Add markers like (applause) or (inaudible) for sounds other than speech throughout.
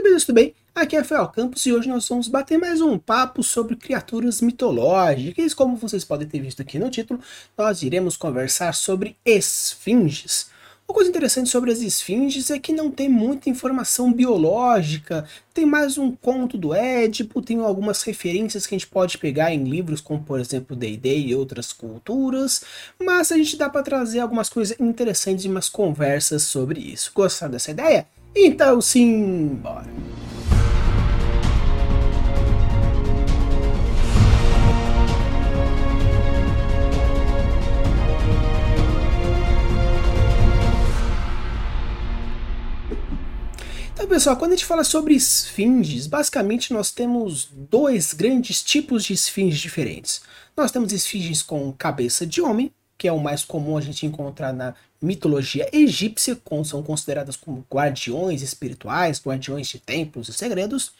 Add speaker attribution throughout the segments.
Speaker 1: Muito bem, tudo bem? Aqui é Rafael Campos e hoje nós vamos bater mais um papo sobre criaturas mitológicas. Como vocês podem ter visto aqui no título, nós iremos conversar sobre esfinges. Uma coisa interessante sobre as esfinges é que não tem muita informação biológica, tem mais um conto do Édipo, tem algumas referências que a gente pode pegar em livros como por exemplo D&D e outras culturas, mas a gente dá para trazer algumas coisas interessantes e umas conversas sobre isso. Gostaram dessa ideia? Então sim, bora! Então, pessoal, quando a gente fala sobre esfinges, basicamente nós temos dois grandes tipos de esfinges diferentes. Nós temos esfinges com cabeça de homem, que é o mais comum a gente encontrar na mitologia egípcia, são consideradas como guardiões espirituais, guardiões de templos e segredos.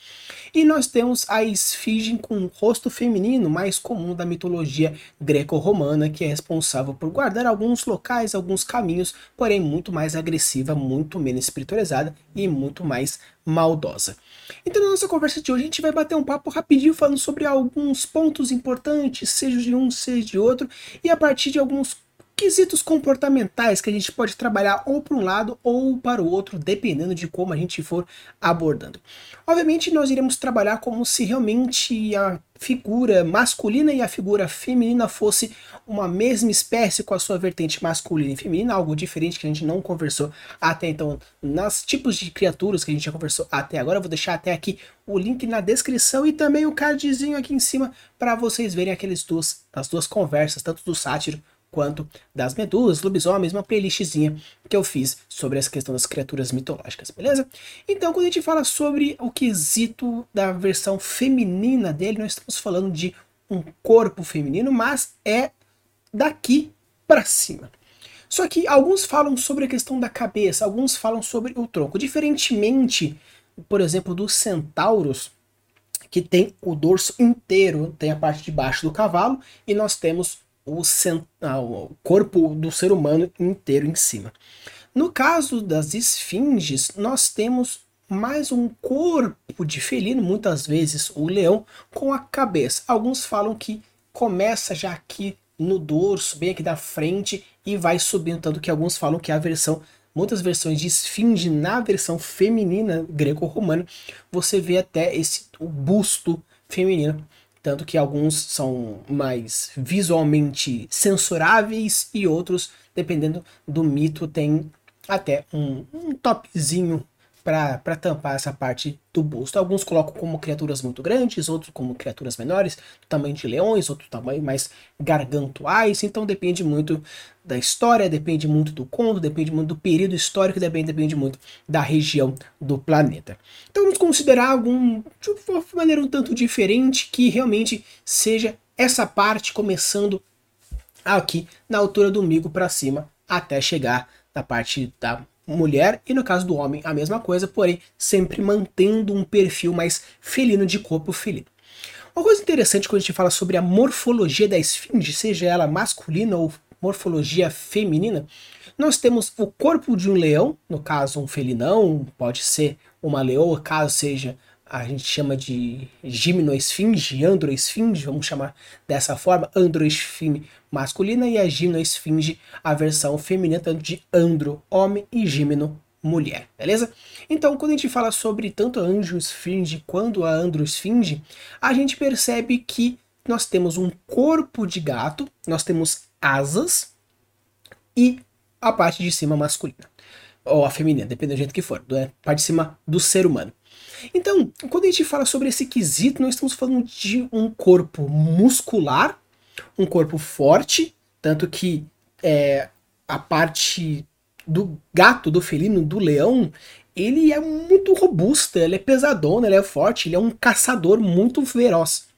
Speaker 1: E nós temos a esfinge com rosto feminino, mais comum da mitologia greco-romana, que é responsável por guardar alguns locais, alguns caminhos, porém muito mais agressiva, muito menos espiritualizada e muito mais maldosa. Então, na nossa conversa de hoje, a gente vai bater um papo rapidinho falando sobre alguns pontos importantes, seja de um, seja de outro, e a partir de alguns quesitos comportamentais que a gente pode trabalhar ou para um lado ou para o outro, dependendo de como a gente for abordando. Obviamente, nós iremos trabalhar como se realmente a figura masculina e a figura feminina fosse uma mesma espécie com a sua vertente masculina e feminina, algo diferente que a gente não conversou até então nos tipos de criaturas que a gente já conversou até agora. Eu vou deixar até aqui o link na descrição e também o cardzinho aqui em cima para vocês verem aqueles duas, as duas conversas, tanto do sátiro quanto das medusas, lobisomens, uma playlistzinha que eu fiz sobre essa questão das criaturas mitológicas, beleza? Então, quando a gente fala sobre o quesito da versão feminina dele, nós estamos falando de um corpo feminino, mas é daqui para cima. Só que alguns falam sobre a questão da cabeça, alguns falam sobre o tronco. Diferentemente, por exemplo, dos centauros, que tem o dorso inteiro, tem a parte de baixo do cavalo, e nós temos o, ah, o corpo do ser humano inteiro em cima. No caso das esfinges, nós temos mais um corpo de felino, muitas vezes o leão, com a cabeça. Alguns falam que começa já aqui no dorso, bem aqui da frente, e vai subindo, tanto que alguns falam que a versão, muitas versões de esfinge na versão feminina greco-romana, você vê até esse o busto feminino tanto que alguns são mais visualmente censuráveis e outros, dependendo do mito, tem até um, um topzinho para tampar essa parte do busto. Alguns colocam como criaturas muito grandes, outros como criaturas menores, do tamanho de leões, outro tamanho mais gargantuais. Então depende muito da história, depende muito do conto, depende muito do período histórico, depende, depende muito da região do planeta. Então vamos considerar algum de uma maneira um tanto diferente que realmente seja essa parte começando aqui na altura do umbigo para cima até chegar na parte da mulher e no caso do homem a mesma coisa, porém sempre mantendo um perfil mais felino de corpo felino. Uma coisa interessante quando a gente fala sobre a morfologia da esfinge, seja ela masculina ou morfologia feminina, nós temos o corpo de um leão, no caso um felinão, pode ser uma leoa, caso seja a gente chama de gimnoesfinge, androesfinge, vamos chamar dessa forma, androesfinge masculina e a gimnoesfinge, a versão feminina, tanto de andro, homem, e gimno, mulher, beleza? Então, quando a gente fala sobre tanto a angiosfinge quanto a androesfinge, a gente percebe que nós temos um corpo de gato, nós temos asas e a parte de cima masculina, ou a feminina, dependendo do jeito que for, né? parte de cima do ser humano. Então, quando a gente fala sobre esse quesito, nós estamos falando de um corpo muscular, um corpo forte, tanto que é, a parte do gato, do felino, do leão, ele é muito robusta, ele é pesadona, ele é forte, ele é um caçador muito veroz.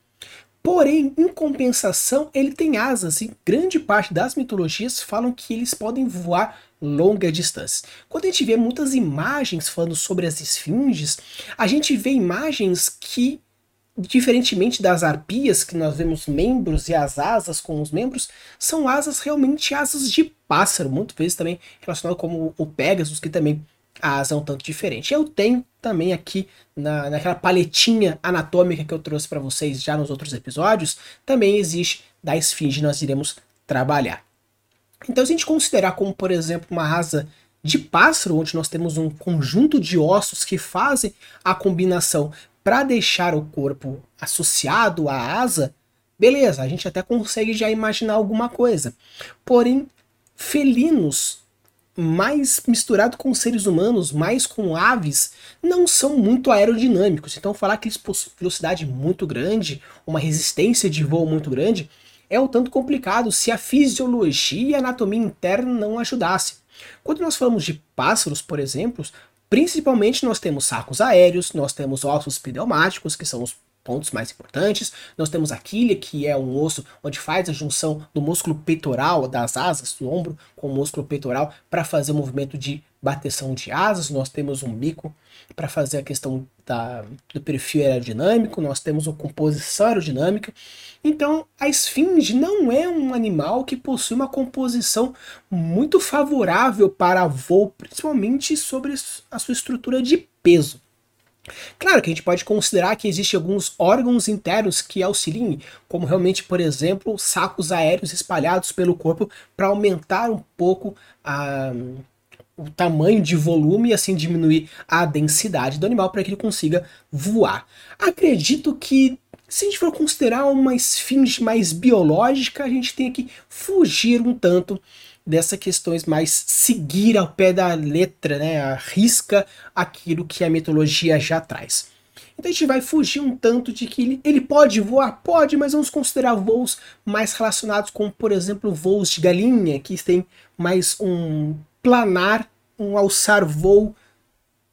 Speaker 1: Porém, em compensação, ele tem asas e grande parte das mitologias falam que eles podem voar longa distância. Quando a gente vê muitas imagens falando sobre as esfinges, a gente vê imagens que, diferentemente das arpias, que nós vemos membros e as asas com os membros, são asas realmente asas de pássaro, muitas vezes também relacionado como o Pegasus, que também a asa é um tanto diferente. Eu tenho também aqui na, naquela paletinha anatômica que eu trouxe para vocês já nos outros episódios, também existe da esfinge, nós iremos trabalhar. Então, se a gente considerar como, por exemplo, uma asa de pássaro, onde nós temos um conjunto de ossos que fazem a combinação para deixar o corpo associado à asa, beleza, a gente até consegue já imaginar alguma coisa. Porém, felinos mais misturado com seres humanos, mais com aves, não são muito aerodinâmicos. Então falar que eles possuem velocidade muito grande, uma resistência de voo muito grande, é um tanto complicado se a fisiologia e a anatomia interna não ajudassem. Quando nós falamos de pássaros, por exemplo, principalmente nós temos sacos aéreos, nós temos ossos pneumáticos, que são os pontos mais importantes. Nós temos a quilha, que é um osso onde faz a junção do músculo peitoral das asas, do ombro, com o músculo peitoral para fazer o movimento de bateção de asas. Nós temos um bico para fazer a questão da, do perfil aerodinâmico. Nós temos a composição aerodinâmica. Então, a esfinge não é um animal que possui uma composição muito favorável para voo, principalmente sobre a sua estrutura de peso. Claro que a gente pode considerar que existem alguns órgãos internos que auxiliem, como realmente, por exemplo, sacos aéreos espalhados pelo corpo para aumentar um pouco a, o tamanho de volume e assim diminuir a densidade do animal para que ele consiga voar. Acredito que se a gente for considerar uma esfinge mais biológica, a gente tem que fugir um tanto dessas questões mais seguir ao pé da letra, né, arrisca aquilo que a mitologia já traz. Então a gente vai fugir um tanto de que ele, ele pode voar? Pode, mas vamos considerar voos mais relacionados com, por exemplo, voos de galinha, que tem mais um planar, um alçar voo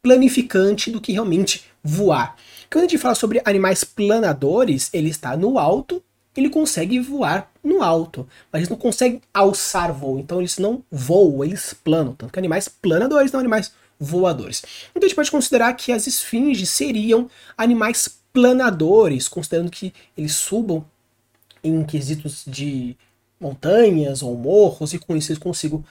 Speaker 1: planificante do que realmente voar. Quando a gente fala sobre animais planadores, ele está no alto ele consegue voar no alto, mas eles não conseguem alçar voo, então eles não voam, eles planam, tanto que animais planadores não animais voadores. Então a gente pode considerar que as esfinges seriam animais planadores, considerando que eles subam em quesitos de montanhas ou morros e com isso eles consigam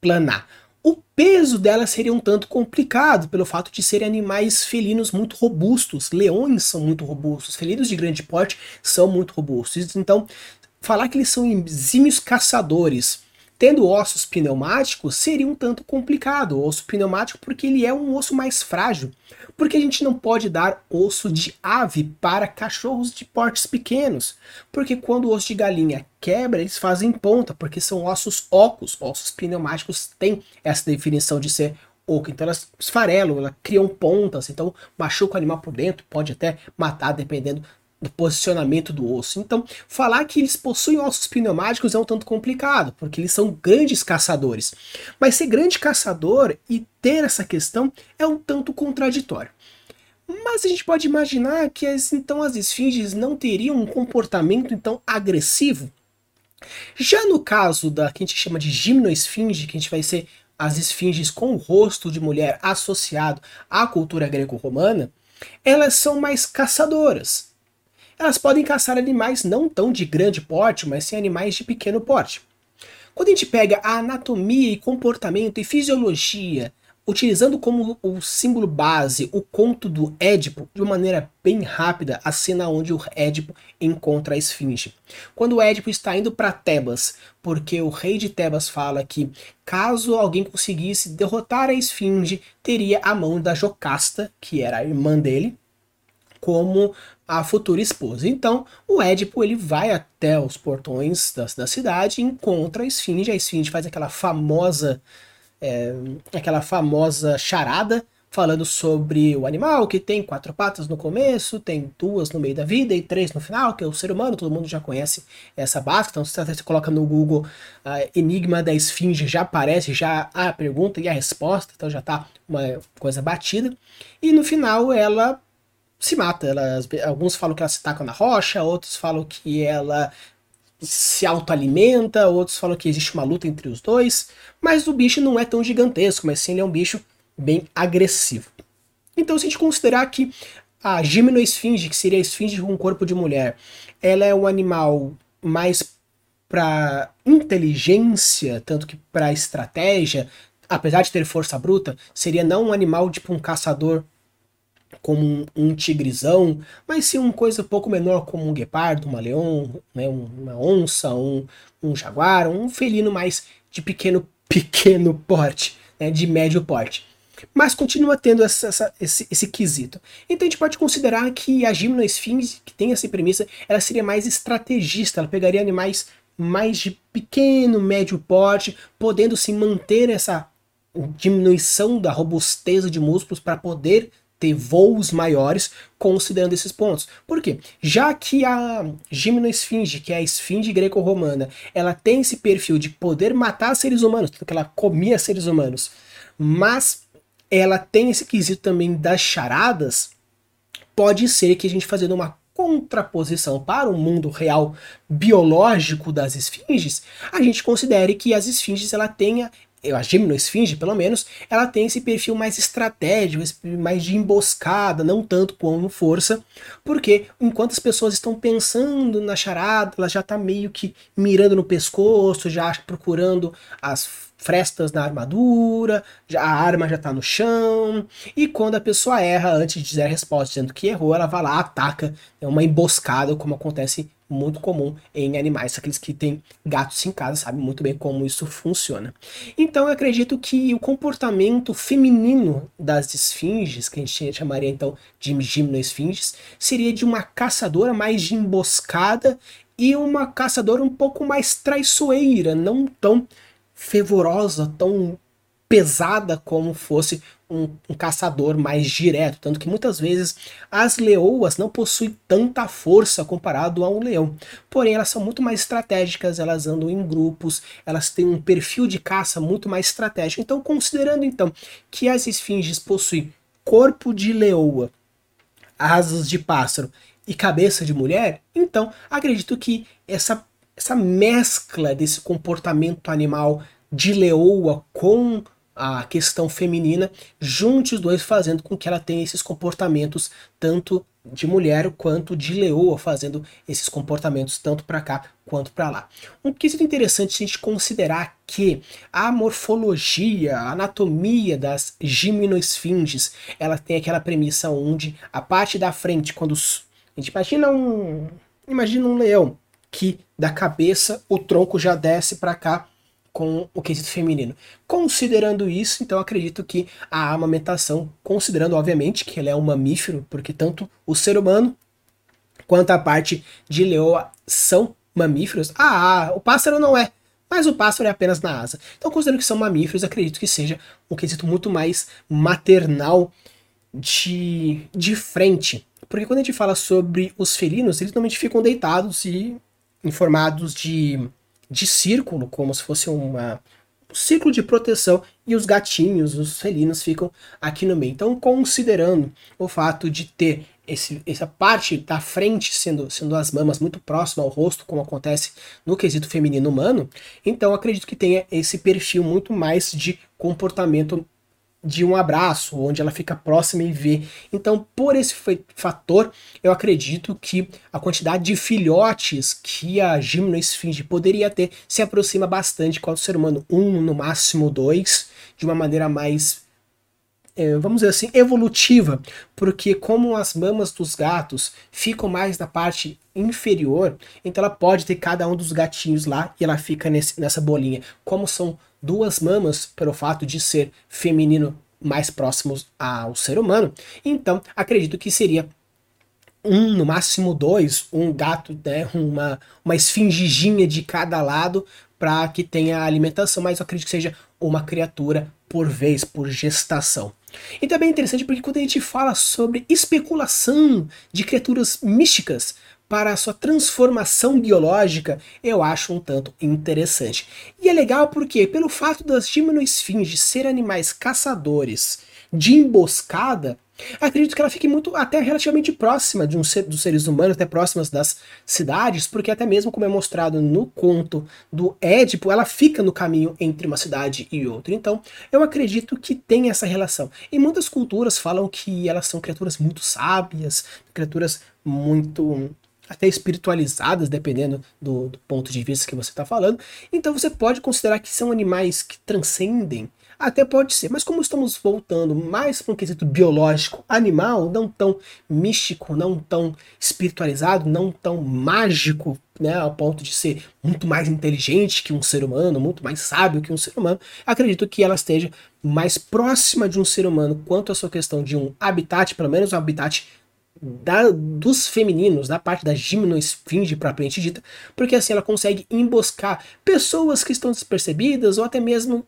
Speaker 1: planar. O peso dela seria um tanto complicado pelo fato de serem animais felinos muito robustos. Leões são muito robustos, felinos de grande porte são muito robustos. Então, falar que eles são exímios caçadores Tendo ossos pneumáticos seria um tanto complicado, o osso pneumático porque ele é um osso mais frágil. Porque a gente não pode dar osso de ave para cachorros de portes pequenos, porque quando o osso de galinha quebra, eles fazem ponta, porque são ossos ocos, ossos pneumáticos têm essa definição de ser oco, então elas esfarelam, elas criam pontas, então machuca o animal por dentro, pode até matar dependendo do posicionamento do osso. Então, falar que eles possuem ossos pneumáticos é um tanto complicado, porque eles são grandes caçadores. Mas ser grande caçador e ter essa questão é um tanto contraditório. Mas a gente pode imaginar que as, então as esfinges não teriam um comportamento então agressivo. Já no caso da que a gente chama de gimnoesfinge, que a gente vai ser as esfinges com o rosto de mulher associado à cultura greco-romana, elas são mais caçadoras. Elas podem caçar animais não tão de grande porte, mas sim animais de pequeno porte. Quando a gente pega a anatomia e comportamento e fisiologia, utilizando como o símbolo base o conto do Édipo, de uma maneira bem rápida, a cena onde o Édipo encontra a esfinge. Quando o Édipo está indo para Tebas, porque o rei de Tebas fala que caso alguém conseguisse derrotar a esfinge, teria a mão da Jocasta, que era a irmã dele, como a futura esposa. Então, o Édipo ele vai até os portões da, da cidade encontra a esfinge. A esfinge faz aquela famosa é, aquela famosa charada falando sobre o animal que tem quatro patas no começo, tem duas no meio da vida e três no final, que é o ser humano, todo mundo já conhece essa base, então se você coloca no Google uh, Enigma da Esfinge, já aparece já a pergunta e a resposta, então já tá uma coisa batida. E no final ela se mata. Ela, alguns falam que ela se taca na rocha, outros falam que ela se autoalimenta, outros falam que existe uma luta entre os dois, mas o bicho não é tão gigantesco, mas sim ele é um bicho bem agressivo. Então, se a gente considerar que a gimnoesfinge, que seria a esfinge com corpo de mulher, ela é um animal mais para inteligência, tanto que para estratégia, apesar de ter força bruta, seria não um animal tipo um caçador como um, um tigrezão, mas sim uma coisa um pouco menor como um guepardo, uma leão, né, uma onça, um, um jaguar, um felino mais de pequeno (laughs) pequeno porte, né, de médio porte. Mas continua tendo essa, essa, esse, esse quesito. Então a gente pode considerar que a gimnosfinge, que tem essa premissa, ela seria mais estrategista, ela pegaria animais mais de pequeno, médio porte, podendo se manter essa diminuição da robustez de músculos para poder ter voos maiores considerando esses pontos. Por quê? Já que a gimnosfinge, que é a esfinge greco-romana, ela tem esse perfil de poder matar seres humanos, porque ela comia seres humanos, mas ela tem esse quesito também das charadas, pode ser que a gente fazendo uma contraposição para o mundo real biológico das esfinges, a gente considere que as esfinges ela tenha a gimnosfinge, pelo menos, ela tem esse perfil mais estratégico, mais de emboscada, não tanto como força, porque enquanto as pessoas estão pensando na charada, ela já está meio que mirando no pescoço, já procurando as frestas na armadura, a arma já está no chão, e quando a pessoa erra antes de dizer a resposta dizendo que errou, ela vai lá, ataca, é uma emboscada, como acontece muito comum em animais. Aqueles que têm gatos em casa sabem muito bem como isso funciona. Então eu acredito que o comportamento feminino das esfinges, que a gente chamaria então de gimnoesfinges, seria de uma caçadora mais de emboscada e uma caçadora um pouco mais traiçoeira, não tão fervorosa, tão pesada como fosse um, um, caçador mais direto, tanto que muitas vezes as leoas não possuem tanta força comparado a um leão. Porém, elas são muito mais estratégicas, elas andam em grupos, elas têm um perfil de caça muito mais estratégico. Então, considerando então que as esfinges possuem corpo de leoa, asas de pássaro e cabeça de mulher, então acredito que essa essa mescla desse comportamento animal de leoa com a questão feminina, junte os dois fazendo com que ela tenha esses comportamentos tanto de mulher quanto de leoa, fazendo esses comportamentos tanto para cá quanto para lá. Um quesito interessante a gente considerar que a morfologia, a anatomia das gimnosfinges, ela tem aquela premissa onde a parte da frente, quando a gente imagina um, imagina um leão que da cabeça o tronco já desce para cá com o quesito feminino. Considerando isso, então acredito que a amamentação, considerando obviamente que ele é um mamífero, porque tanto o ser humano quanto a parte de leoa são mamíferos. Ah, o pássaro não é, mas o pássaro é apenas na asa. Então, considerando que são mamíferos, acredito que seja um quesito muito mais maternal de, de frente. Porque quando a gente fala sobre os felinos, eles normalmente ficam deitados e informados de de círculo, como se fosse uma, um círculo de proteção, e os gatinhos, os felinos, ficam aqui no meio. Então, considerando o fato de ter esse, essa parte da frente sendo, sendo as mamas muito próxima ao rosto, como acontece no quesito feminino humano, então acredito que tenha esse perfil muito mais de comportamento de um abraço, onde ela fica próxima e vê. Então, por esse fator, eu acredito que a quantidade de filhotes que a gimnosfinge poderia ter se aproxima bastante com o ser humano, um, no máximo dois, de uma maneira mais vamos dizer assim, evolutiva, porque como as mamas dos gatos ficam mais na parte inferior, então ela pode ter cada um dos gatinhos lá e ela fica nesse, nessa bolinha. Como são duas mamas, pelo fato de ser feminino mais próximos ao ser humano, então acredito que seria um, no máximo dois, um gato, né, uma, uma esfingiginha de cada lado para que tenha alimentação, mas eu acredito que seja uma criatura por vez, por gestação. E também é interessante porque quando a gente fala sobre especulação de criaturas místicas para a sua transformação biológica, eu acho um tanto interessante. E é legal porque, pelo fato das gimnosfinges serem animais caçadores de emboscada, Acredito que ela fique muito, até relativamente próxima de um ser, dos seres humanos, até próximas das cidades, porque até mesmo como é mostrado no conto do Édipo, ela fica no caminho entre uma cidade e outra. Então, eu acredito que tem essa relação. E muitas culturas falam que elas são criaturas muito sábias, criaturas muito até espiritualizadas, dependendo do, do ponto de vista que você está falando. Então você pode considerar que são animais que transcendem Até pode ser, mas como estamos voltando mais para um quesito biológico animal, não tão místico, não tão espiritualizado, não tão mágico, né, ao ponto de ser muito mais inteligente que um ser humano, muito mais sábio que um ser humano, acredito que ela esteja mais próxima de um ser humano quanto à sua questão de um habitat, pelo menos um habitat da, dos femininos, da parte da gimnosfinge propriamente dita, porque assim ela consegue emboscar pessoas que estão despercebidas ou até mesmo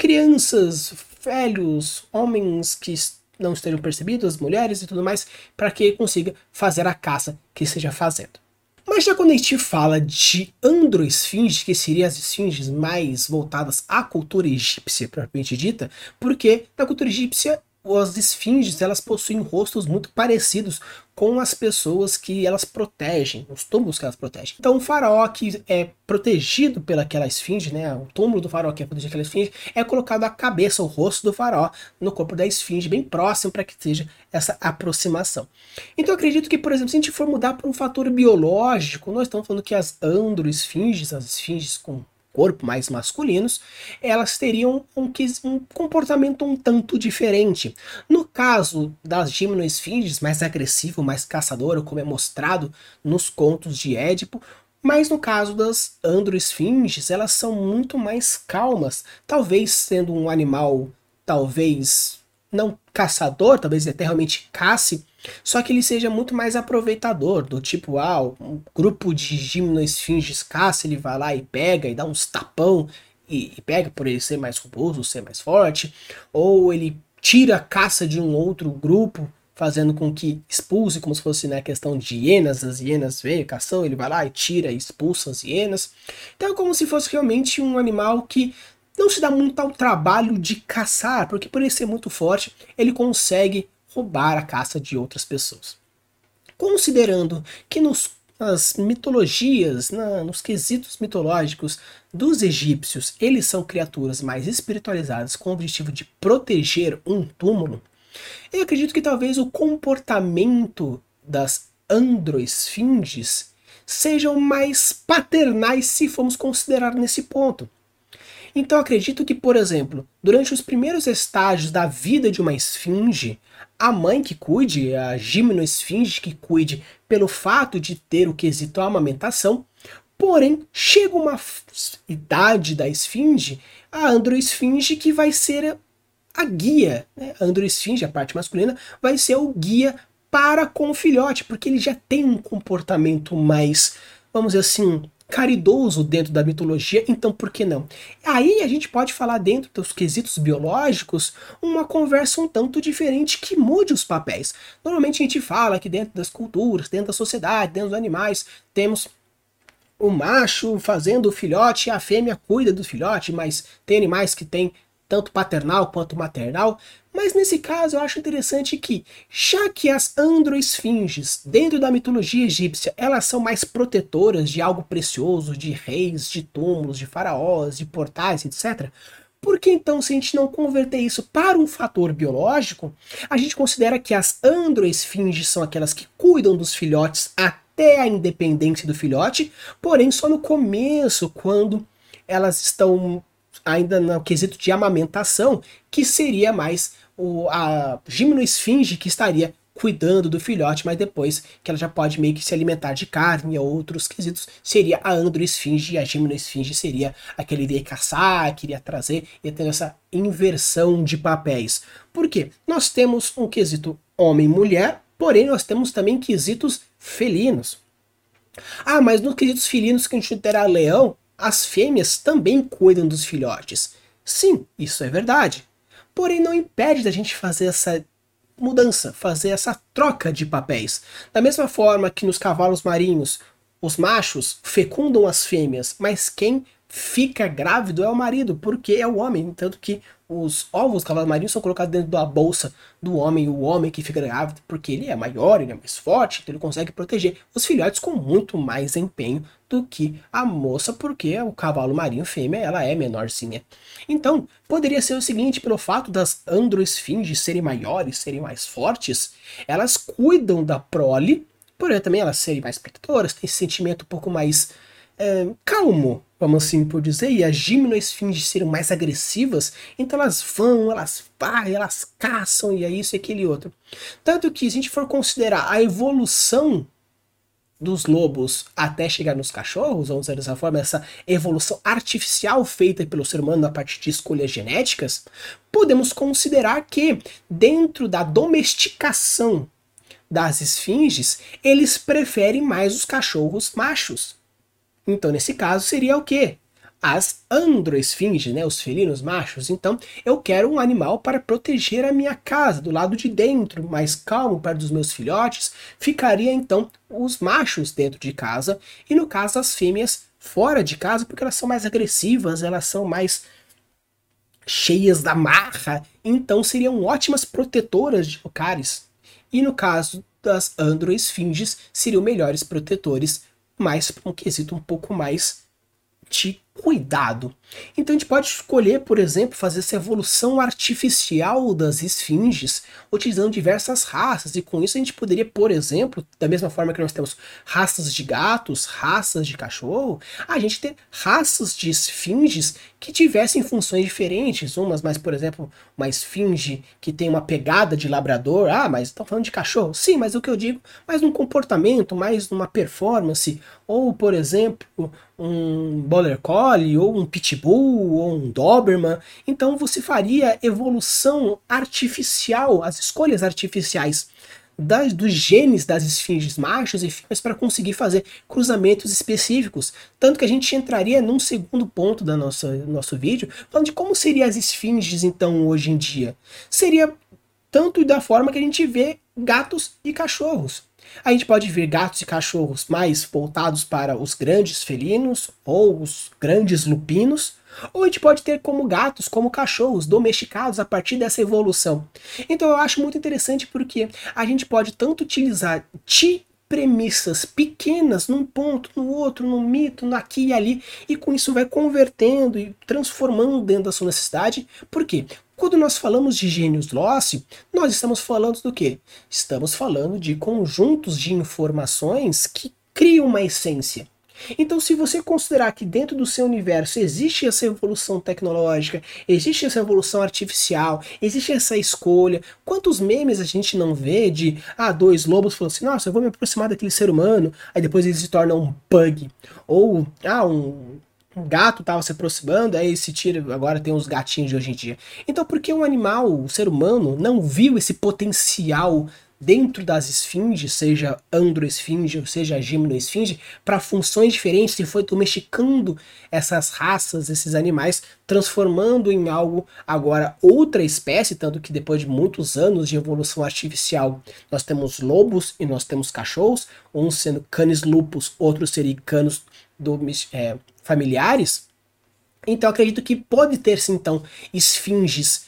Speaker 1: crianças, velhos, homens que não estejam percebidos, mulheres e tudo mais, para que consiga fazer a caça que esteja fazendo. Mas já quando a gente fala de androesfinge, que seriam as esfinges mais voltadas à cultura egípcia propriamente dita, porque na cultura egípcia as esfinges elas possuem rostos muito parecidos com as pessoas que elas protegem, os túmulos que elas protegem. Então o faraó que é protegido pelaquela esfinge, né, o túmulo do faraó que é protegido pela esfinge, é colocado a cabeça, o rosto do faraó no corpo da esfinge, bem próximo para que seja essa aproximação. Então acredito que, por exemplo, se a gente for mudar para um fator biológico, nós estamos falando que as androesfinges, as esfinges com corpo mais masculinos, elas teriam um, um, comportamento um tanto diferente. No caso das gimnoesfinges, mais agressivo, mais caçadora, como é mostrado nos contos de Édipo, mas no caso das androesfinges, elas são muito mais calmas, talvez sendo um animal, talvez não caçador, talvez até realmente casse, só que ele seja muito mais aproveitador, do tipo, ah, um grupo de gimnoesfinges caça, ele vai lá e pega e dá uns tapão e, e pega por ele ser mais robusto, ser mais forte, ou ele tira a caça de um outro grupo, fazendo com que expulse, como se fosse na né, questão de hienas, as hienas veem cação, ele vai lá e tira e expulsa as hienas. Então é como se fosse realmente um animal que não se dá muito ao trabalho de caçar, porque por ele ser muito forte, ele consegue roubar a caça de outras pessoas. Considerando que nos, nas mitologias, na, nos quesitos mitológicos dos egípcios, eles são criaturas mais espiritualizadas com o objetivo de proteger um túmulo, eu acredito que talvez o comportamento das androesfinges sejam mais paternais se formos considerar nesse ponto. Então acredito que, por exemplo, durante os primeiros estágios da vida de uma esfinge, a mãe que cuide, a gimnoesfinge que cuide pelo fato de ter o quesito amamentação, porém chega uma idade da esfinge, a androesfinge que vai ser a guia, né? a androesfinge, a parte masculina, vai ser o guia para com o filhote, porque ele já tem um comportamento mais, vamos dizer assim, caridoso dentro da mitologia, então por que não? Aí a gente pode falar dentro dos quesitos biológicos uma conversa um tanto diferente que mude os papéis. Normalmente a gente fala que dentro das culturas, dentro da sociedade, dentro dos animais, temos o macho fazendo o filhote e a fêmea cuida do filhote, mas tem animais que têm tanto paternal quanto maternal, mas nesse caso eu acho interessante que, já que as androesfinges, dentro da mitologia egípcia, elas são mais protetoras de algo precioso, de reis, de túmulos, de faraós, de portais, etc., por que então, se a gente não converter isso para um fator biológico, a gente considera que as androesfinges são aquelas que cuidam dos filhotes até a independência do filhote, porém só no começo, quando elas estão ainda no quesito de amamentação, que seria mais o, a gimnoesfinge que estaria cuidando do filhote, mas depois que ela já pode meio que se alimentar de carne ou outros quesitos, seria a androesfinge e a gimnoesfinge seria aquele que iria caçar, que iria trazer, e ter essa inversão de papéis. Por quê? Nós temos um quesito homem-mulher, porém nós temos também quesitos felinos. Ah, mas nos quesitos felinos que a gente terá leão, as fêmeas também cuidam dos filhotes. Sim, isso é verdade. Porém, não impede da gente fazer essa mudança, fazer essa troca de papéis. Da mesma forma que nos cavalos marinhos, os machos fecundam as fêmeas, mas quem fica grávido é o marido, porque é o homem. Tanto que os ovos cavalos marinhos são colocados dentro da bolsa do homem, o homem que fica grávido, porque ele é maior, ele é mais forte, então ele consegue proteger os filhotes com muito mais empenho do que a moça, porque o cavalo marinho fêmea ela é menorzinha. Então, poderia ser o seguinte, pelo fato das androesfinges serem maiores, serem mais fortes, elas cuidam da prole, porém também elas serem mais protetoras, têm sentimento um pouco mais é, calmo, vamos assim por dizer, e as gimnosfinges serem mais agressivas, então elas vão, elas vai, elas caçam, e é isso e aquele outro. Tanto que, se a gente for considerar a evolução dos lobos até chegar nos cachorros, vamos dizer dessa forma, essa evolução artificial feita pelo ser humano a partir de escolhas genéticas, podemos considerar que dentro da domesticação das esfinges, eles preferem mais os cachorros machos. Então, nesse caso, seria o quê? as androesfinges, né, os felinos machos. Então, eu quero um animal para proteger a minha casa, do lado de dentro, mais calmo, perto dos meus filhotes. Ficaria então os machos dentro de casa e no caso as fêmeas fora de casa, porque elas são mais agressivas, elas são mais cheias da marra, então seriam ótimas protetoras de locais. E no caso das androesfinges, seriam melhores protetores, mas um quesito um pouco mais de cuidado. Então a gente pode escolher, por exemplo, fazer essa evolução artificial das esfinges, utilizando diversas raças, e com isso a gente poderia, por exemplo, da mesma forma que nós temos raças de gatos, raças de cachorro, a gente ter raças de esfinges que tivessem funções diferentes, umas mais, por exemplo, uma esfinge que tem uma pegada de labrador, ah, mas estão falando de cachorro? Sim, mas o que eu digo, mais num comportamento, mais numa performance, ou, por exemplo, um Border Collie, ou um Pitbull, ou um Doberman. Então você faria evolução artificial, as escolhas artificiais das, dos genes das esfinges machos e fêmeas para conseguir fazer cruzamentos específicos. Tanto que a gente entraria num segundo ponto do nosso vídeo, falando de como seriam as esfinges então hoje em dia. Seria tanto da forma que a gente vê gatos e cachorros. A gente pode ver gatos e cachorros mais voltados para os grandes felinos ou os grandes lupinos, ou a gente pode ter como gatos, como cachorros domesticados a partir dessa evolução. Então eu acho muito interessante porque a gente pode tanto utilizar ti premissas pequenas num ponto, no outro, num mito, aqui e ali, e com isso vai convertendo e transformando dentro da sua necessidade. Por quê? Quando nós falamos de gênios Loci, nós estamos falando do quê? Estamos falando de conjuntos de informações que criam uma essência. Então, se você considerar que dentro do seu universo existe essa evolução tecnológica, existe essa evolução artificial, existe essa escolha, quantos memes a gente não vê de ah, dois lobos falando assim, nossa, eu vou me aproximar daquele ser humano, aí depois ele se torna um bug. Ou ah, um um gato estava se aproximando, aí se tira, agora tem os gatinhos de hoje em dia. Então, por que um animal, o um ser humano, não viu esse potencial dentro das esfinges, seja androesfinge ou seja gimnoesfinge, para funções diferentes e foi domesticando essas raças, esses animais, transformando em algo agora outra espécie, tanto que depois de muitos anos de evolução artificial, nós temos lobos e nós temos cachorros, um sendo canis lupus, outros seriam canos é, familiares. Então acredito que pode ter-se então esfinges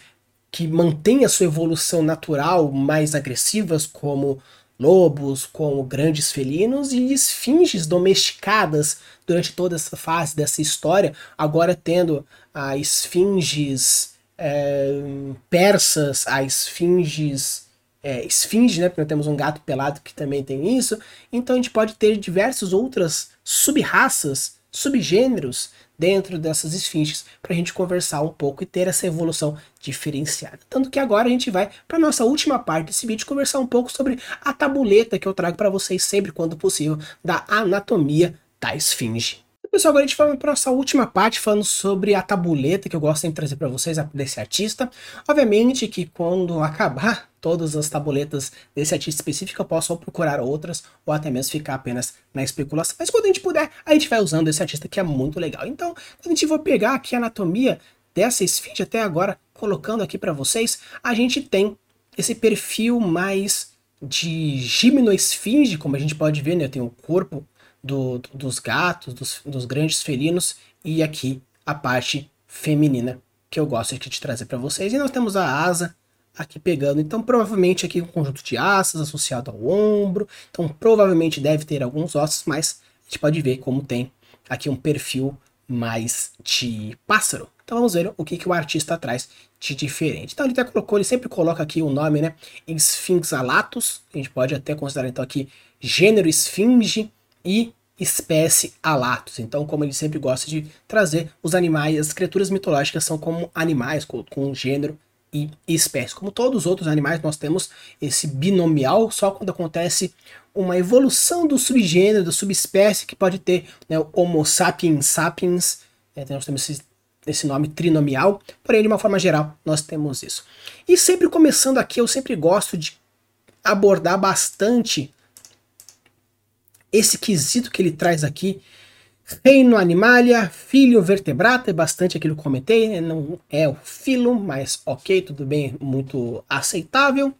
Speaker 1: que mantêm a sua evolução natural mais agressivas, como lobos, como grandes felinos, e esfinges domesticadas durante toda essa fase dessa história, agora tendo a esfinges é, persas, a esfinges é, esfinge, né? Porque nós temos um gato pelado que também tem isso. Então a gente pode ter diversas outras sub-raças, subgêneros dentro dessas esfinges para a gente conversar um pouco e ter essa evolução diferenciada. Tanto que agora a gente vai para nossa última parte desse vídeo conversar um pouco sobre a tabuleta que eu trago para vocês sempre quando possível da anatomia da esfinge. Pessoal, agora a gente vai para nossa última parte falando sobre a tabuleta que eu gosto de trazer para vocês desse artista. Obviamente que quando acabar todas as tabuletas desse artista específico, eu posso procurar outras ou até mesmo ficar apenas na especulação. Mas quando a gente puder, a gente vai usando esse artista que é muito legal. Então, a gente for pegar aqui a anatomia dessa esfinge até agora, colocando aqui para vocês, a gente tem esse perfil mais de gimnoesfinge, como a gente pode ver, né? Tem o corpo do, do, dos gatos, dos, dos grandes felinos, e aqui a parte feminina que eu gosto aqui de trazer para vocês. E nós temos a asa aqui pegando, então provavelmente aqui um conjunto de asas associado ao ombro, então provavelmente deve ter alguns ossos, mas a gente pode ver como tem aqui um perfil mais de pássaro. Então vamos ver o que, que o artista traz de diferente. Então ele até colocou, ele sempre coloca aqui o nome, né? Sphinx alatus, a gente pode até considerar então aqui gênero esfinge, e espécie alatos. Então, como ele sempre gosta de trazer os animais, as criaturas mitológicas são como animais com, com gênero e espécie. Como todos os outros animais, nós temos esse binomial só quando acontece uma evolução do subgênero, da subespécie que pode ter né, o Homo sapiens sapiens, é, nós temos esse, esse nome trinomial, porém de uma forma geral nós temos isso. E sempre começando aqui, eu sempre gosto de abordar bastante esse quesito que ele traz aqui. Reino Animalia, filho vertebrata, é bastante aquilo que comentei, né? não é o filo, mas ok, tudo bem, muito aceitável.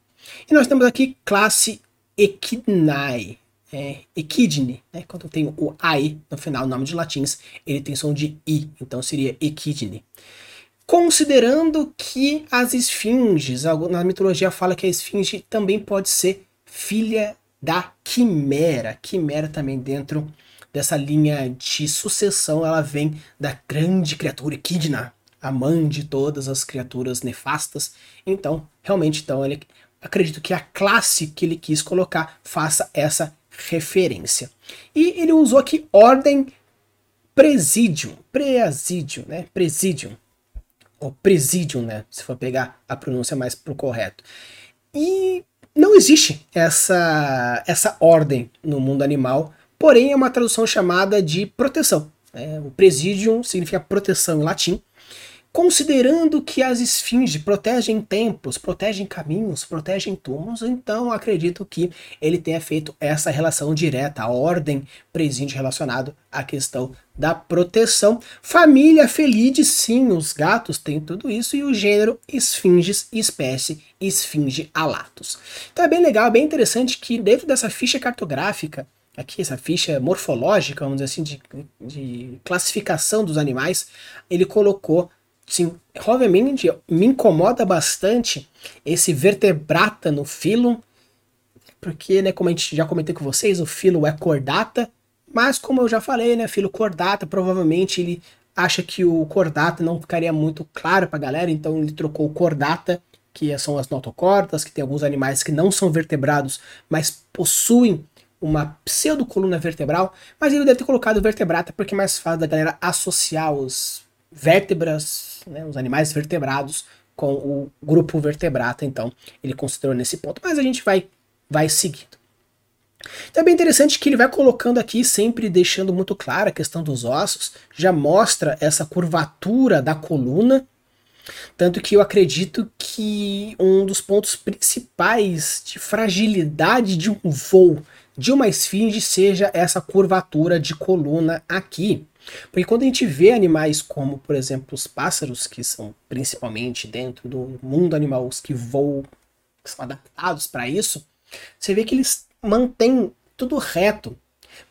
Speaker 1: E nós temos aqui classe Echidnae, é, Echidne, né? quando tem o AI no final, nome de latins, ele tem som de I, então seria Echidne. Considerando que as esfinges, na mitologia fala que a esfinge também pode ser filha da quimera. Quimera também dentro dessa linha de sucessão, ela vem da grande criatura Echidna, a mãe de todas as criaturas nefastas. Então, realmente, então, ele acredito que a classe que ele quis colocar faça essa referência. E ele usou aqui ordem presidium, presidium, né? Presidium. Ou presidium, né? Se for pegar a pronúncia mais pro correto. E não existe essa, essa ordem no mundo animal, porém é uma tradução chamada de proteção. Né? O presidium significa proteção em latim, Considerando que as esfinges protegem templos, protegem caminhos, protegem túmulos, então acredito que ele tenha feito essa relação direta, a ordem presente relacionado à questão da proteção. Família Felide, sim, os gatos têm tudo isso, e o gênero Esfinges, espécie Esfinge alatus. Então é bem legal, bem interessante que dentro dessa ficha cartográfica, aqui essa ficha morfológica, vamos dizer assim, de, de classificação dos animais, ele colocou Sim, obviamente me incomoda bastante esse vertebrata no filo, porque, né, como a gente já comentei com vocês, o filo é cordata, mas como eu já falei, né, filo cordata, provavelmente ele acha que o cordata não ficaria muito claro para a galera, então ele trocou o cordata, que são as notocordas, que tem alguns animais que não são vertebrados, mas possuem uma pseudocoluna vertebral, mas ele deve ter colocado vertebrata porque é mais fácil da galera associar os vértebras né, os animais vertebrados com o grupo vertebrata, então ele considerou nesse ponto, mas a gente vai, vai seguindo. Então é bem interessante que ele vai colocando aqui, sempre deixando muito clara a questão dos ossos, já mostra essa curvatura da coluna, tanto que eu acredito que um dos pontos principais de fragilidade de um voo de uma esfinge seja essa curvatura de coluna aqui. Porque quando a gente vê animais como, por exemplo, os pássaros, que são principalmente dentro do mundo animal, os que voam, que são adaptados para isso, você vê que eles mantêm tudo reto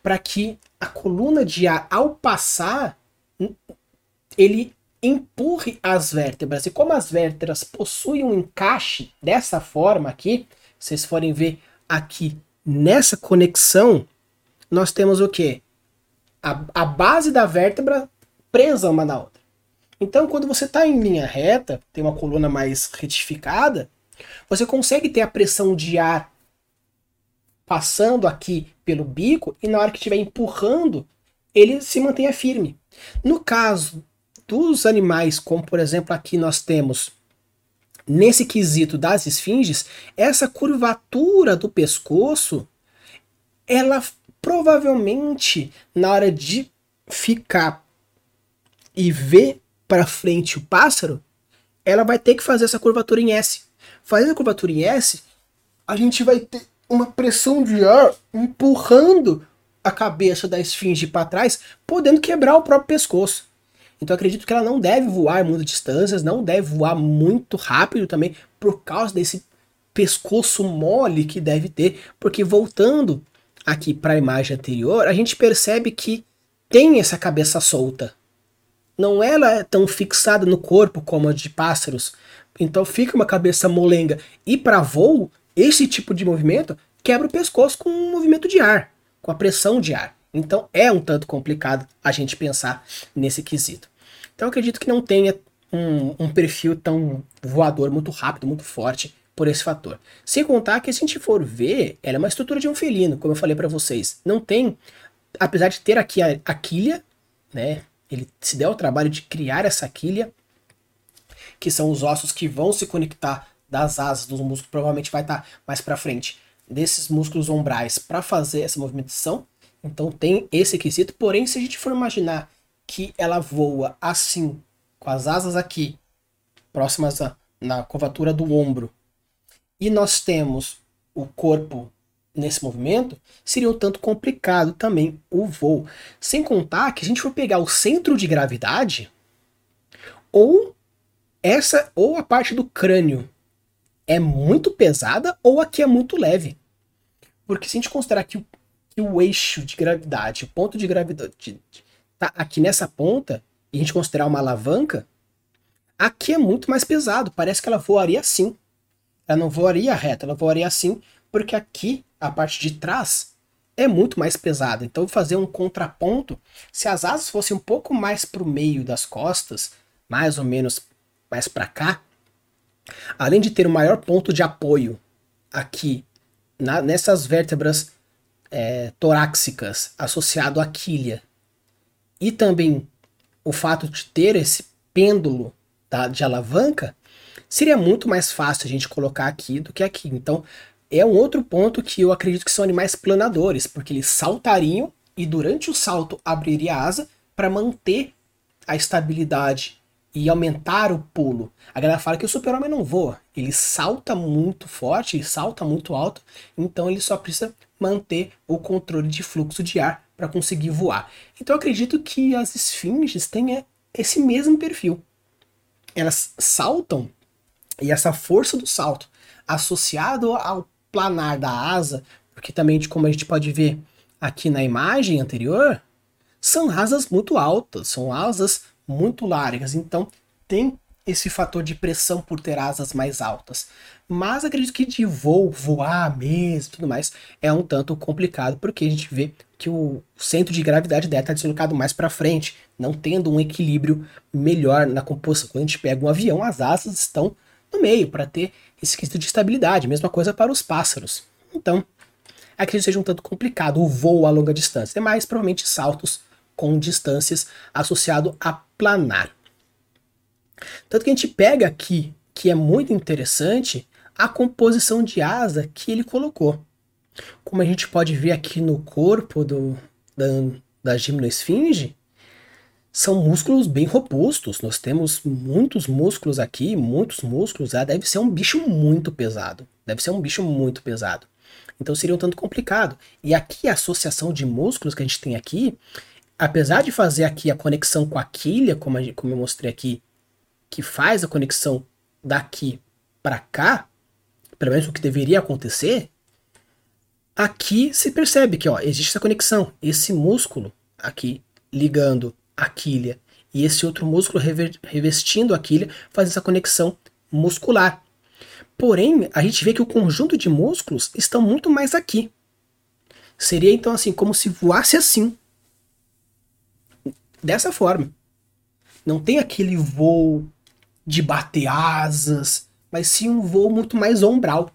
Speaker 1: para que a coluna de ar, ao passar, ele empurre as vértebras. E como as vértebras possuem um encaixe dessa forma aqui, vocês forem ver aqui nessa conexão, nós temos o que? a, a base da vértebra presa uma na outra. Então, quando você está em linha reta, tem uma coluna mais retificada, você consegue ter a pressão de ar passando aqui pelo bico e na hora que estiver empurrando, ele se mantenha firme. No caso dos animais, como por exemplo aqui nós temos nesse quesito das esfinges, essa curvatura do pescoço, ela provavelmente na hora de ficar e ver para frente o pássaro, ela vai ter que fazer essa curvatura em S. Fazendo a curvatura em S, a gente vai ter uma pressão de ar empurrando a cabeça da esfinge para trás, podendo quebrar o próprio pescoço. Então acredito que ela não deve voar muitas distâncias, não deve voar muito rápido também, por causa desse pescoço mole que deve ter, porque voltando aqui para a imagem anterior, a gente percebe que tem essa cabeça solta. Não ela é tão fixada no corpo como a de pássaros. Então fica uma cabeça molenga. E para voo, esse tipo de movimento quebra o pescoço com um movimento de ar, com a pressão de ar. Então é um tanto complicado a gente pensar nesse quesito. Então eu acredito que não tenha um, um perfil tão voador, muito rápido, muito forte, por esse fator. Sem contar que se a gente for ver, ela é uma estrutura de um felino, como eu falei para vocês. Não tem apesar de ter aqui a, a quilha, né? Ele se deu o trabalho de criar essa quilha, que são os ossos que vão se conectar das asas dos músculos, provavelmente vai estar tá mais para frente, desses músculos ombrais para fazer essa movimentação. Então tem esse quesito, porém se a gente for imaginar que ela voa assim, com as asas aqui, próximas a, na curvatura do ombro, e nós temos o corpo nesse movimento, seria um tanto complicado também o voo. Sem contar que a gente for pegar o centro de gravidade, ou essa ou a parte do crânio é muito pesada ou aqui é muito leve. Porque se a gente considerar que o, que o eixo de gravidade, o ponto de gravidade tá aqui nessa ponta, e a gente considerar uma alavanca, aqui é muito mais pesado. Parece que ela voaria assim. Ela não voaria reta, ela voaria assim, porque aqui a parte de trás é muito mais pesada. Então, fazer um contraponto, se as asas fossem um pouco mais para o meio das costas, mais ou menos mais para cá, além de ter o um maior ponto de apoio aqui na, nessas vértebras é, torácicas associado à quilha e também o fato de ter esse pêndulo tá, de alavanca, seria muito mais fácil a gente colocar aqui do que aqui. Então, é um outro ponto que eu acredito que são animais planadores, porque eles saltariam e durante o salto abriria a asa para manter a estabilidade e aumentar o pulo. A galera fala que o super-homem não voa, ele salta muito forte, ele salta muito alto, então ele só precisa manter o controle de fluxo de ar para conseguir voar. Então acredito que as esfinges têm esse mesmo perfil. Elas saltam e essa força do salto associado ao planar da asa, porque também como a gente pode ver aqui na imagem anterior, são asas muito altas, são asas muito largas, então tem esse fator de pressão por ter asas mais altas. Mas acredito que de voo, voar mesmo tudo mais, é um tanto complicado, porque a gente vê que o centro de gravidade dela está deslocado mais para frente, não tendo um equilíbrio melhor na composição. Quando a gente pega um avião, as asas estão no meio para ter esse quesito de estabilidade. Mesma coisa para os pássaros. Então, acredito que seja um tanto complicado o voo a longa distância. É mais provavelmente saltos com distâncias associado a planar. Tanto que a gente pega aqui, que é muito interessante, a composição de asa que ele colocou. Como a gente pode ver aqui no corpo do, da, da gimnosfinge, são músculos bem robustos. Nós temos muitos músculos aqui, muitos músculos. Ah, deve ser um bicho muito pesado. Deve ser um bicho muito pesado. Então seria um tanto complicado. E aqui a associação de músculos que a gente tem aqui, apesar de fazer aqui a conexão com a quilha, como, a, como eu mostrei aqui, que faz a conexão daqui para cá, pelo menos o que deveria acontecer, aqui se percebe que ó, existe essa conexão. Esse músculo aqui ligando a quilha e esse outro músculo revestindo a quilha faz essa conexão muscular. Porém, a gente vê que o conjunto de músculos estão muito mais aqui. Seria então assim, como se voasse assim. Dessa forma. Não tem aquele voo de bater asas, mas sim um voo muito mais ombral.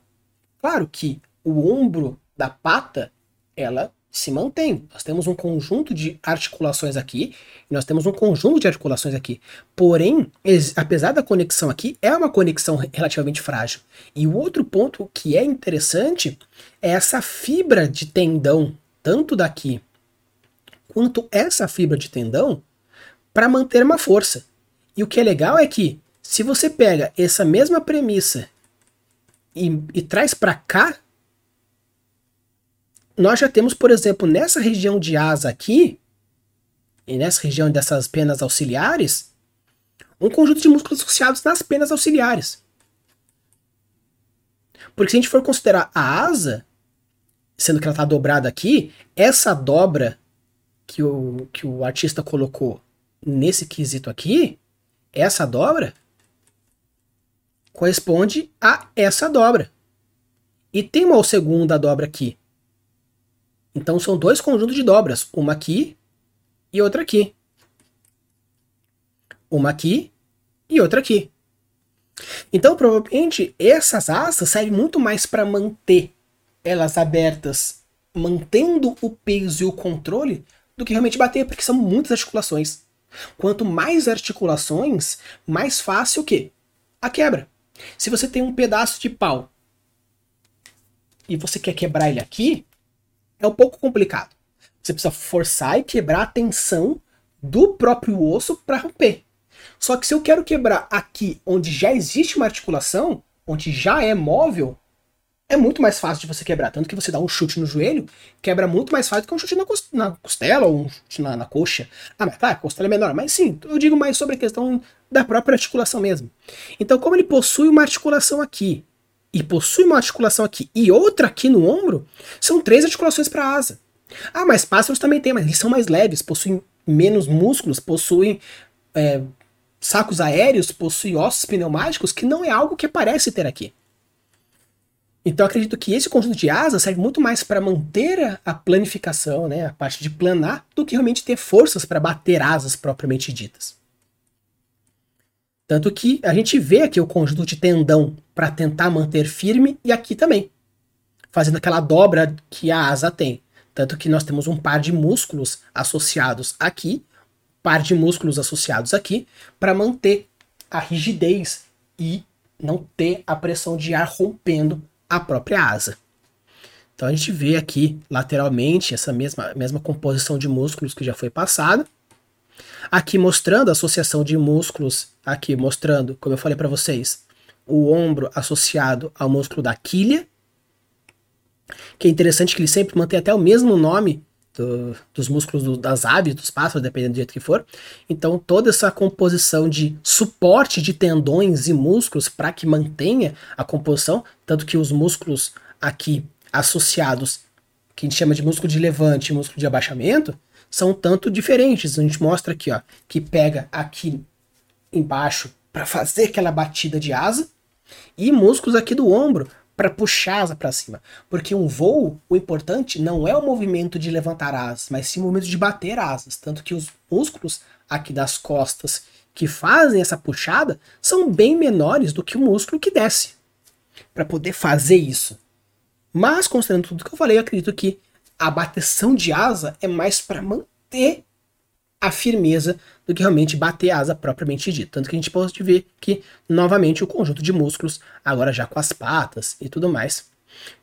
Speaker 1: Claro que o ombro da pata, ela se mantém. Nós temos um conjunto de articulações aqui, nós temos um conjunto de articulações aqui. Porém, apesar da conexão aqui, é uma conexão relativamente frágil. E o outro ponto que é interessante é essa fibra de tendão, tanto daqui quanto essa fibra de tendão, para manter uma força. E o que é legal é que, se você pega essa mesma premissa e, e traz para cá, nós já temos, por exemplo, nessa região de asa aqui, e nessa região dessas penas auxiliares, um conjunto de músculos associados nas penas auxiliares. Porque se a gente for considerar a asa, sendo que ela está dobrada aqui, essa dobra que o, que o artista colocou nesse quesito aqui, essa dobra, corresponde a essa dobra. E tem uma segunda dobra aqui, então são dois conjuntos de dobras, uma aqui e outra aqui. Uma aqui e outra aqui. Então, provavelmente, essas asas servem muito mais para manter elas abertas mantendo o peso e o controle do que realmente bater, porque são muitas articulações. Quanto mais articulações, mais fácil o quê? A quebra. Se você tem um pedaço de pau e você quer quebrar ele aqui, é um pouco complicado. Você precisa forçar e quebrar a tensão do próprio osso para romper. Só que se eu quero quebrar aqui onde já existe uma articulação, onde já é móvel, é muito mais fácil de você quebrar. Tanto que você dá um chute no joelho, quebra muito mais fácil do que um chute na, na costela ou um chute na, na, coxa. Ah, mas tá, a costela é menor. Mas sim, eu digo mais sobre a questão da própria articulação mesmo. Então, como ele possui uma articulação aqui, e possui uma articulação aqui e outra aqui no ombro, são três articulações para a asa. Ah, mas pássaros também tem, mas eles são mais leves, possuem menos músculos, possuem é, sacos aéreos, possuem ossos pneumáticos, que não é algo que parece ter aqui. Então acredito que esse conjunto de asas serve muito mais para manter a planificação, né, a parte de planar, do que realmente ter forças para bater asas propriamente ditas. Tanto que a gente vê aqui o conjunto de tendão para tentar manter firme e aqui também, fazendo aquela dobra que a asa tem. Tanto que nós temos um par de músculos associados aqui, par de músculos associados aqui, para manter a rigidez e não ter a pressão de ar rompendo a própria asa. Então a gente vê aqui lateralmente essa mesma, mesma composição de músculos que já foi passada. Aqui mostrando a associação de músculos, aqui mostrando, como eu falei para vocês, o ombro associado ao músculo da quilha, que é interessante que ele sempre mantém até o mesmo nome do, dos músculos do, das aves, dos pássaros, dependendo do jeito que for. Então, toda essa composição de suporte de tendões e músculos para que mantenha a composição, tanto que os músculos aqui associados, que a gente chama de músculo de levante e músculo de abaixamento, são tanto diferentes. A gente mostra aqui, ó, que pega aqui embaixo para fazer aquela batida de asa e músculos aqui do ombro para puxar asa para cima. Porque um voo, o importante não é o movimento de levantar asas, mas sim o movimento de bater asas. Tanto que os músculos aqui das costas que fazem essa puxada são bem menores do que o músculo que desce para poder fazer isso. Mas, considerando tudo que eu falei, eu acredito que a bateção de asa é mais para manter a firmeza do que realmente bater a asa propriamente dita. Tanto que a gente pode ver que, novamente, o conjunto de músculos, agora já com as patas e tudo mais,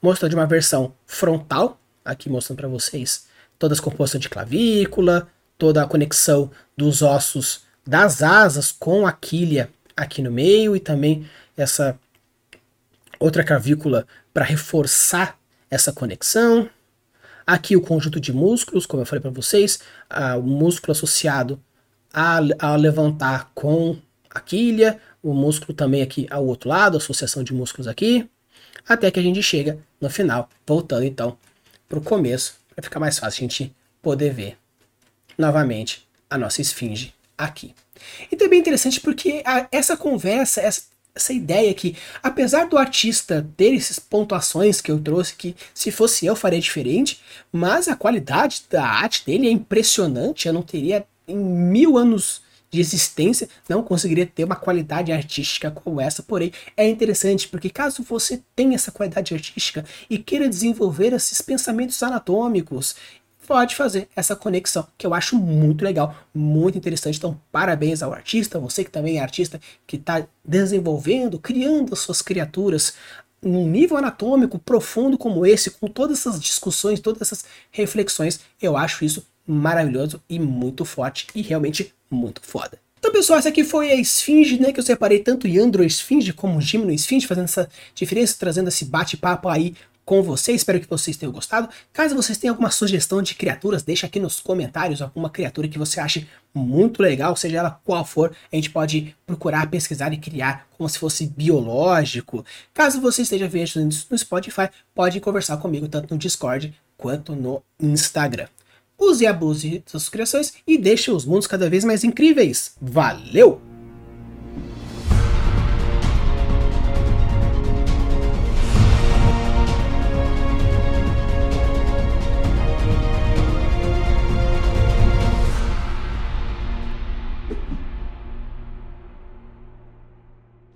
Speaker 1: mostrando de uma versão frontal, aqui mostrando para vocês todas as composições de clavícula, toda a conexão dos ossos das asas com a quilha aqui no meio e também essa outra clavícula para reforçar essa conexão. Aqui o conjunto de músculos, como eu falei para vocês, o músculo associado a, a levantar com a quilha, o músculo também aqui ao outro lado, associação de músculos aqui, até que a gente chega no final, voltando então para o começo, para ficar mais fácil a gente poder ver novamente a nossa esfinge aqui. E também é interessante porque a, essa conversa, essa essa ideia que, apesar do artista ter essas pontuações que eu trouxe, que se fosse eu faria diferente, mas a qualidade da arte dele é impressionante. Eu não teria em mil anos de existência não conseguiria ter uma qualidade artística como essa. Porém, é interessante porque caso você tenha essa qualidade artística e queira desenvolver esses pensamentos anatômicos pode fazer essa conexão, que eu acho muito legal, muito interessante. Então, parabéns ao artista, você que também é artista, que está desenvolvendo, criando as suas criaturas num nível anatômico profundo como esse, com todas essas discussões, todas essas reflexões. Eu acho isso maravilhoso e muito forte e realmente muito foda. Então, pessoal, essa aqui foi a Esfinge, né? Que eu separei tanto Yandro Esfinge como Gimno Esfinge, fazendo essa diferença, trazendo esse bate-papo aí com você. Espero que vocês tenham gostado. Caso vocês tenham alguma sugestão de criaturas, deixa aqui nos comentários alguma criatura que você ache muito legal, seja ela qual for. A gente pode procurar, pesquisar e criar como se fosse biológico. Caso você esteja vendo no Spotify, pode conversar comigo tanto no Discord quanto no Instagram. Use e abuse suas criações e deixe os mundos cada vez mais incríveis. Valeu!